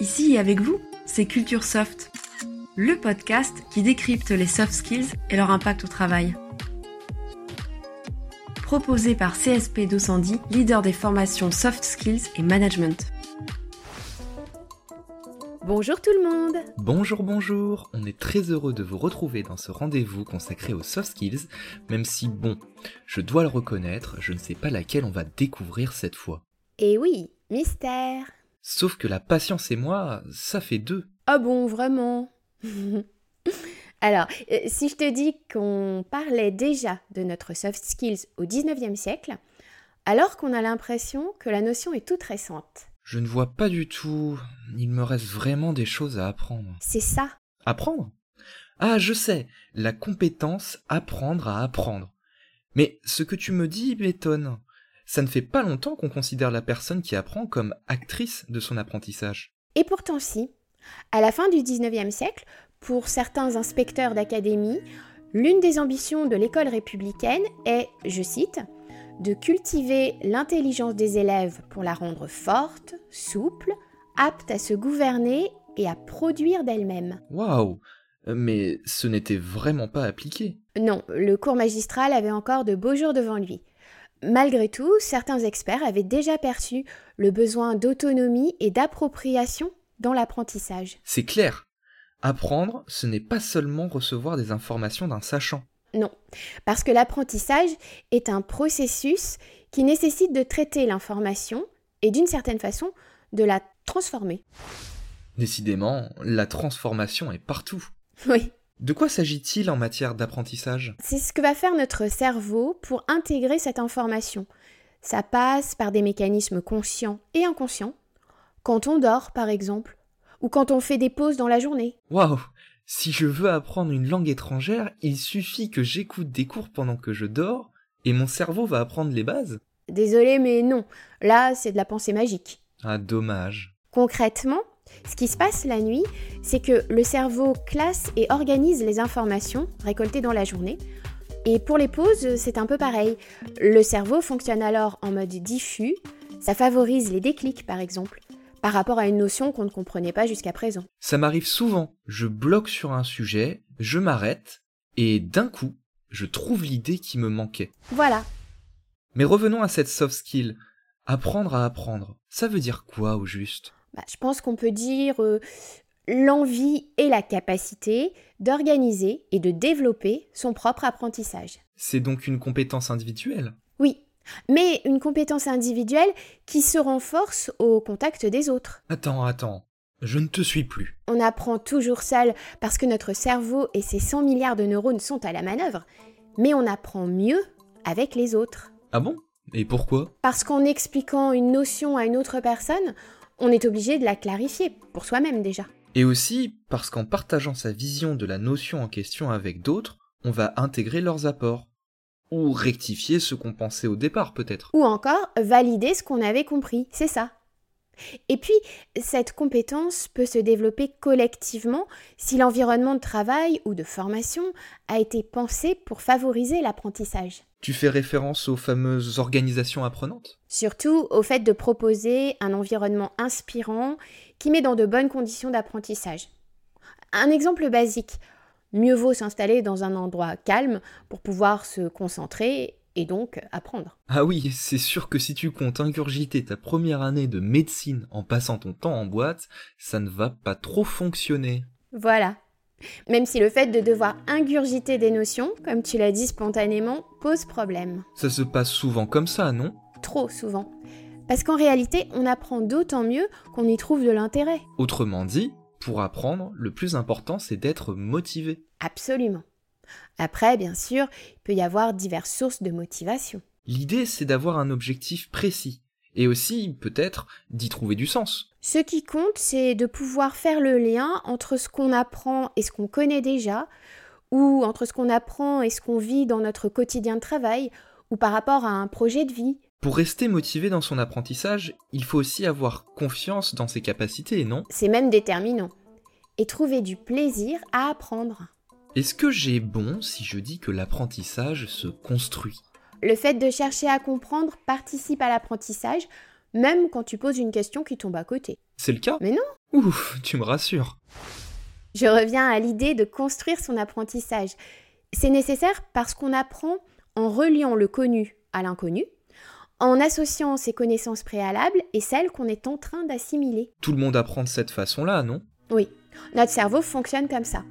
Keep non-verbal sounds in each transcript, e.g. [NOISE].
Ici et avec vous, c'est Culture Soft, le podcast qui décrypte les soft skills et leur impact au travail. Proposé par CSP 210, leader des formations soft skills et management. Bonjour tout le monde Bonjour, bonjour On est très heureux de vous retrouver dans ce rendez-vous consacré aux soft skills, même si, bon, je dois le reconnaître, je ne sais pas laquelle on va découvrir cette fois. Et oui, mystère Sauf que la patience et moi, ça fait deux. Ah bon, vraiment? [LAUGHS] Alors, euh, si je te dis qu'on parlait déjà de notre soft skills au 19e siècle, alors qu'on a l'impression que la notion est toute récente. Je ne vois pas du tout. Il me reste vraiment des choses à apprendre. C'est ça. Apprendre? Ah, je sais, la compétence apprendre à apprendre. Mais ce que tu me dis m'étonne. Ça ne fait pas longtemps qu'on considère la personne qui apprend comme actrice de son apprentissage. Et pourtant si. À la fin du 19e siècle, pour certains inspecteurs d'académie, l'une des ambitions de l'école républicaine est, je cite, de cultiver l'intelligence des élèves pour la rendre forte, souple, apte à se gouverner et à produire d'elle-même. Waouh Mais ce n'était vraiment pas appliqué. Non, le cours magistral avait encore de beaux jours devant lui. Malgré tout, certains experts avaient déjà perçu le besoin d'autonomie et d'appropriation dans l'apprentissage. C'est clair. Apprendre, ce n'est pas seulement recevoir des informations d'un sachant. Non, parce que l'apprentissage est un processus qui nécessite de traiter l'information et d'une certaine façon de la transformer. Décidément, la transformation est partout. Oui. De quoi s'agit-il en matière d'apprentissage? C'est ce que va faire notre cerveau pour intégrer cette information. Ça passe par des mécanismes conscients et inconscients. Quand on dort, par exemple, ou quand on fait des pauses dans la journée. Waouh Si je veux apprendre une langue étrangère, il suffit que j'écoute des cours pendant que je dors, et mon cerveau va apprendre les bases Désolé, mais non. Là, c'est de la pensée magique. Ah, dommage. Concrètement, ce qui se passe la nuit, c'est que le cerveau classe et organise les informations récoltées dans la journée. Et pour les pauses, c'est un peu pareil. Le cerveau fonctionne alors en mode diffus. Ça favorise les déclics, par exemple, par rapport à une notion qu'on ne comprenait pas jusqu'à présent. Ça m'arrive souvent. Je bloque sur un sujet, je m'arrête, et d'un coup, je trouve l'idée qui me manquait. Voilà. Mais revenons à cette soft skill. Apprendre à apprendre. Ça veut dire quoi au juste? Bah, je pense qu'on peut dire euh, l'envie et la capacité d'organiser et de développer son propre apprentissage. C'est donc une compétence individuelle? Oui, mais une compétence individuelle qui se renforce au contact des autres. Attends, attends, je ne te suis plus. On apprend toujours seul parce que notre cerveau et ses 100 milliards de neurones sont à la manœuvre, mais on apprend mieux avec les autres. Ah bon? Et pourquoi? Parce qu'en expliquant une notion à une autre personne, on est obligé de la clarifier, pour soi-même déjà. Et aussi parce qu'en partageant sa vision de la notion en question avec d'autres, on va intégrer leurs apports. Ou rectifier ce qu'on pensait au départ peut-être. Ou encore valider ce qu'on avait compris, c'est ça. Et puis, cette compétence peut se développer collectivement si l'environnement de travail ou de formation a été pensé pour favoriser l'apprentissage. Tu fais référence aux fameuses organisations apprenantes? Surtout au fait de proposer un environnement inspirant qui met dans de bonnes conditions d'apprentissage. Un exemple basique, mieux vaut s'installer dans un endroit calme pour pouvoir se concentrer et donc apprendre. Ah oui, c'est sûr que si tu comptes ingurgiter ta première année de médecine en passant ton temps en boîte, ça ne va pas trop fonctionner. Voilà. Même si le fait de devoir ingurgiter des notions, comme tu l'as dit spontanément, pose problème. Ça se passe souvent comme ça, non? Trop souvent. Parce qu'en réalité, on apprend d'autant mieux qu'on y trouve de l'intérêt. Autrement dit, pour apprendre, le plus important c'est d'être motivé. Absolument. Après, bien sûr, il peut y avoir diverses sources de motivation. L'idée c'est d'avoir un objectif précis, et aussi, peut-être, d'y trouver du sens. Ce qui compte, c'est de pouvoir faire le lien entre ce qu'on apprend et ce qu'on connaît déjà, ou entre ce qu'on apprend et ce qu'on vit dans notre quotidien de travail, ou par rapport à un projet de vie. Pour rester motivé dans son apprentissage, il faut aussi avoir confiance dans ses capacités, non? C'est même déterminant. Et trouver du plaisir à apprendre. Est-ce que j'ai bon si je dis que l'apprentissage se construit? Le fait de chercher à comprendre participe à l'apprentissage, même quand tu poses une question qui tombe à côté. C'est le cas? Mais non Ouf, tu me rassures. Je reviens à l'idée de construire son apprentissage. C'est nécessaire parce qu'on apprend en reliant le connu à l'inconnu, en associant ses connaissances préalables et celles qu'on est en train d'assimiler. Tout le monde apprend de cette façon-là, non? Oui, notre cerveau fonctionne comme ça.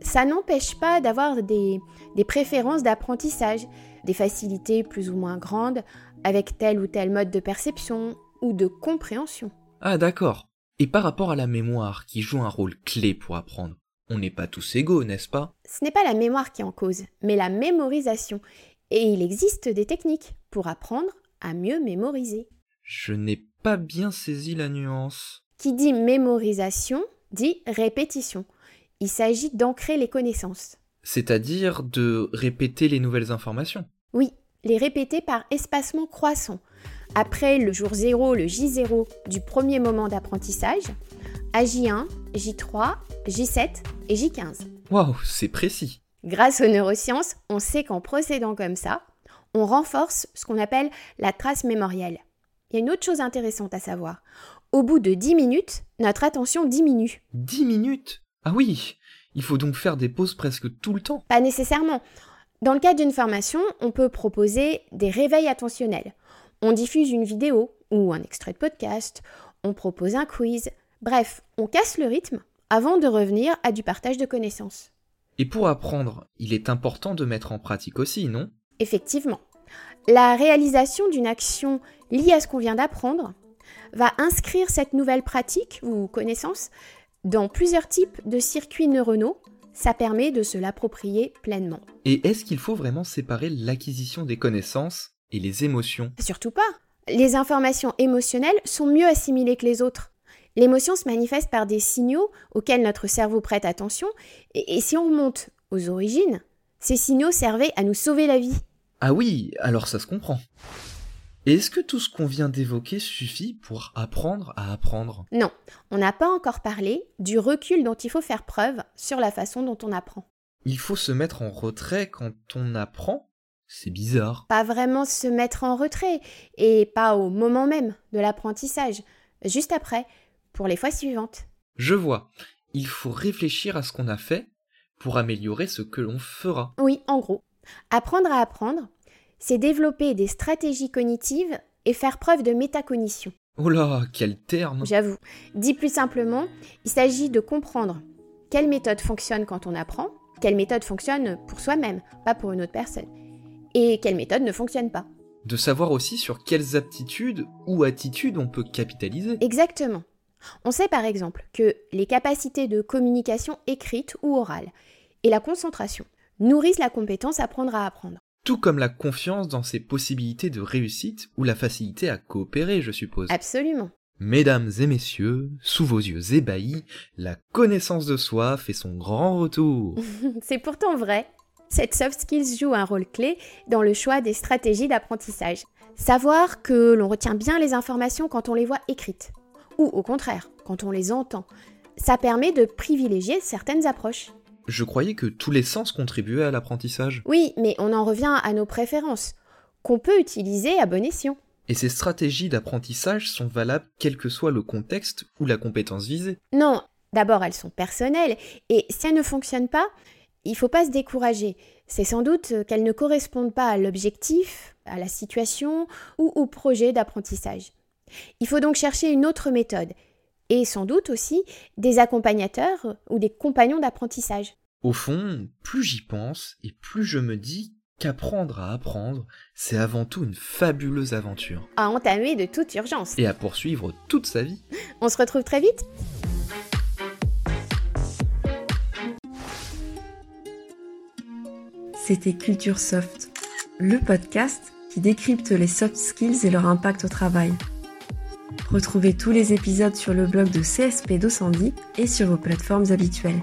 Ça n'empêche pas d'avoir des, des préférences d'apprentissage, des facilités plus ou moins grandes avec tel ou tel mode de perception ou de compréhension. Ah d'accord. Et par rapport à la mémoire, qui joue un rôle clé pour apprendre, on n'est pas tous égaux, n'est-ce pas? Ce n'est pas la mémoire qui est en cause, mais la mémorisation. Et il existe des techniques pour apprendre à mieux mémoriser. Je n'ai pas bien saisi la nuance. Qui dit mémorisation dit répétition. Il s'agit d'ancrer les connaissances. C'est-à-dire de répéter les nouvelles informations. Oui, les répéter par espacement croissant. Après le jour 0, le J0 du premier moment d'apprentissage, à J1, J3, J7 et J15. Waouh, c'est précis. Grâce aux neurosciences, on sait qu'en procédant comme ça, on renforce ce qu'on appelle la trace mémorielle. Il y a une autre chose intéressante à savoir. Au bout de 10 minutes, notre attention diminue. 10 minutes? Ah oui Il faut donc faire des pauses presque tout le temps Pas nécessairement. Dans le cadre d'une formation, on peut proposer des réveils attentionnels. On diffuse une vidéo ou un extrait de podcast, on propose un quiz. Bref, on casse le rythme avant de revenir à du partage de connaissances. Et pour apprendre, il est important de mettre en pratique aussi, non? Effectivement. La réalisation d'une action liée à ce qu'on vient d'apprendre va inscrire cette nouvelle pratique ou connaissance dans plusieurs types de circuits neuronaux. Ça permet de se l'approprier pleinement. Et est-ce qu'il faut vraiment séparer l'acquisition des connaissances et les émotions? Surtout pas. Les informations émotionnelles sont mieux assimilées que les autres. L'émotion se manifeste par des signaux auxquels notre cerveau prête attention, et, et si on remonte aux origines, ces signaux servaient à nous sauver la vie. Ah oui, alors ça se comprend. Et est-ce que tout ce qu'on vient d'évoquer suffit pour apprendre à apprendre? Non, on n'a pas encore parlé du recul dont il faut faire preuve sur la façon dont on apprend. Il faut se mettre en retrait quand on apprend? C'est bizarre. Pas vraiment se mettre en retrait, et pas au moment même de l'apprentissage, juste après, pour les fois suivantes. Je vois. Il faut réfléchir à ce qu'on a fait pour améliorer ce que l'on fera. Oui, en gros. Apprendre à apprendre, c'est développer des stratégies cognitives et faire preuve de métacognition. Oh là, quel terme J'avoue. Dit plus simplement, il s'agit de comprendre quelle méthode fonctionne quand on apprend, quelle méthode fonctionne pour soi-même, pas pour une autre personne, et quelle méthode ne fonctionne pas. De savoir aussi sur quelles aptitudes ou attitudes on peut capitaliser. Exactement. On sait par exemple que les capacités de communication écrite ou orale et la concentration nourrissent la compétence apprendre à apprendre. Tout comme la confiance dans ses possibilités de réussite ou la facilité à coopérer, je suppose. Absolument. Mesdames et messieurs, sous vos yeux ébahis, la connaissance de soi fait son grand retour. [LAUGHS] C'est pourtant vrai. Cette soft skills joue un rôle clé dans le choix des stratégies d'apprentissage. Savoir que l'on retient bien les informations quand on les voit écrites, ou au contraire, quand on les entend, ça permet de privilégier certaines approches. Je croyais que tous les sens contribuaient à l'apprentissage. Oui, mais on en revient à nos préférences, qu'on peut utiliser à bon escient. Et ces stratégies d'apprentissage sont valables quel que soit le contexte ou la compétence visée. Non, d'abord elles sont personnelles, et si elles ne fonctionnent pas, il faut pas se décourager. C'est sans doute qu'elles ne correspondent pas à l'objectif, à la situation ou au projet d'apprentissage. Il faut donc chercher une autre méthode, et sans doute aussi des accompagnateurs ou des compagnons d'apprentissage. Au fond, plus j'y pense et plus je me dis qu'apprendre à apprendre, c'est avant tout une fabuleuse aventure. À entamer de toute urgence. Et à poursuivre toute sa vie. On se retrouve très vite C'était Culture Soft, le podcast qui décrypte les soft skills et leur impact au travail. Retrouvez tous les épisodes sur le blog de CSP Docendie et sur vos plateformes habituelles.